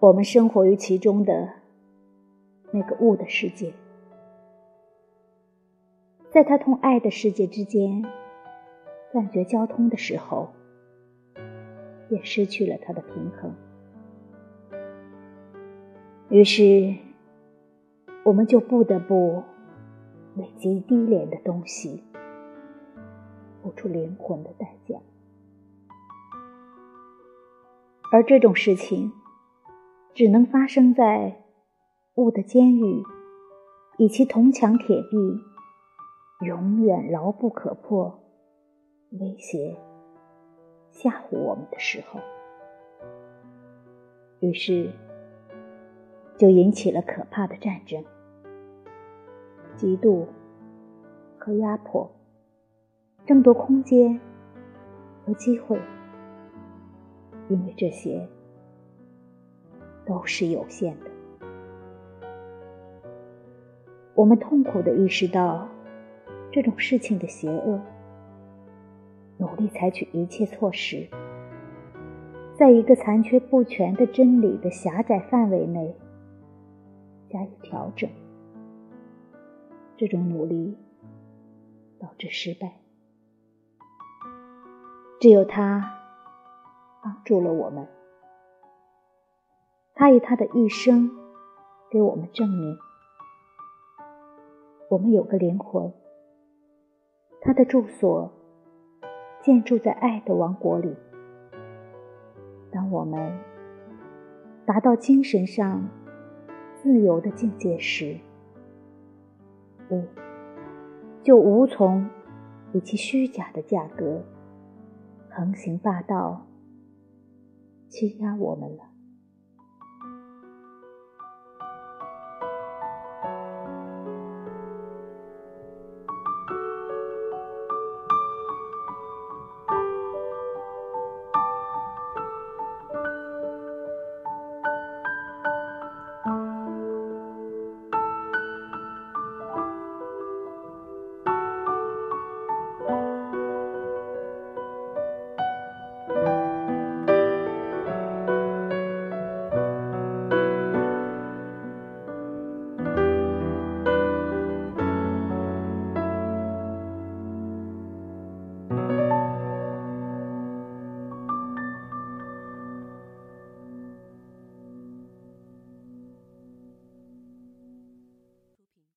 我们生活于其中的那个物的世界，在它同爱的世界之间断绝交通的时候，也失去了它的平衡。于是，我们就不得不为极低廉的东西付出灵魂的代价，而这种事情。只能发生在物的监狱，以其铜墙铁壁永远牢不可破，威胁吓唬我们的时候，于是就引起了可怕的战争、嫉妒和压迫，争夺空间和机会，因为这些。都是有限的。我们痛苦的意识到这种事情的邪恶，努力采取一切措施，在一个残缺不全的真理的狭窄范围内加以调整。这种努力导致失败，只有他帮助了我们。他以他的一生给我们证明，我们有个灵魂，他的住所建筑在爱的王国里。当我们达到精神上自由的境界时，物就无从以其虚假的价格横行霸道欺压我们了。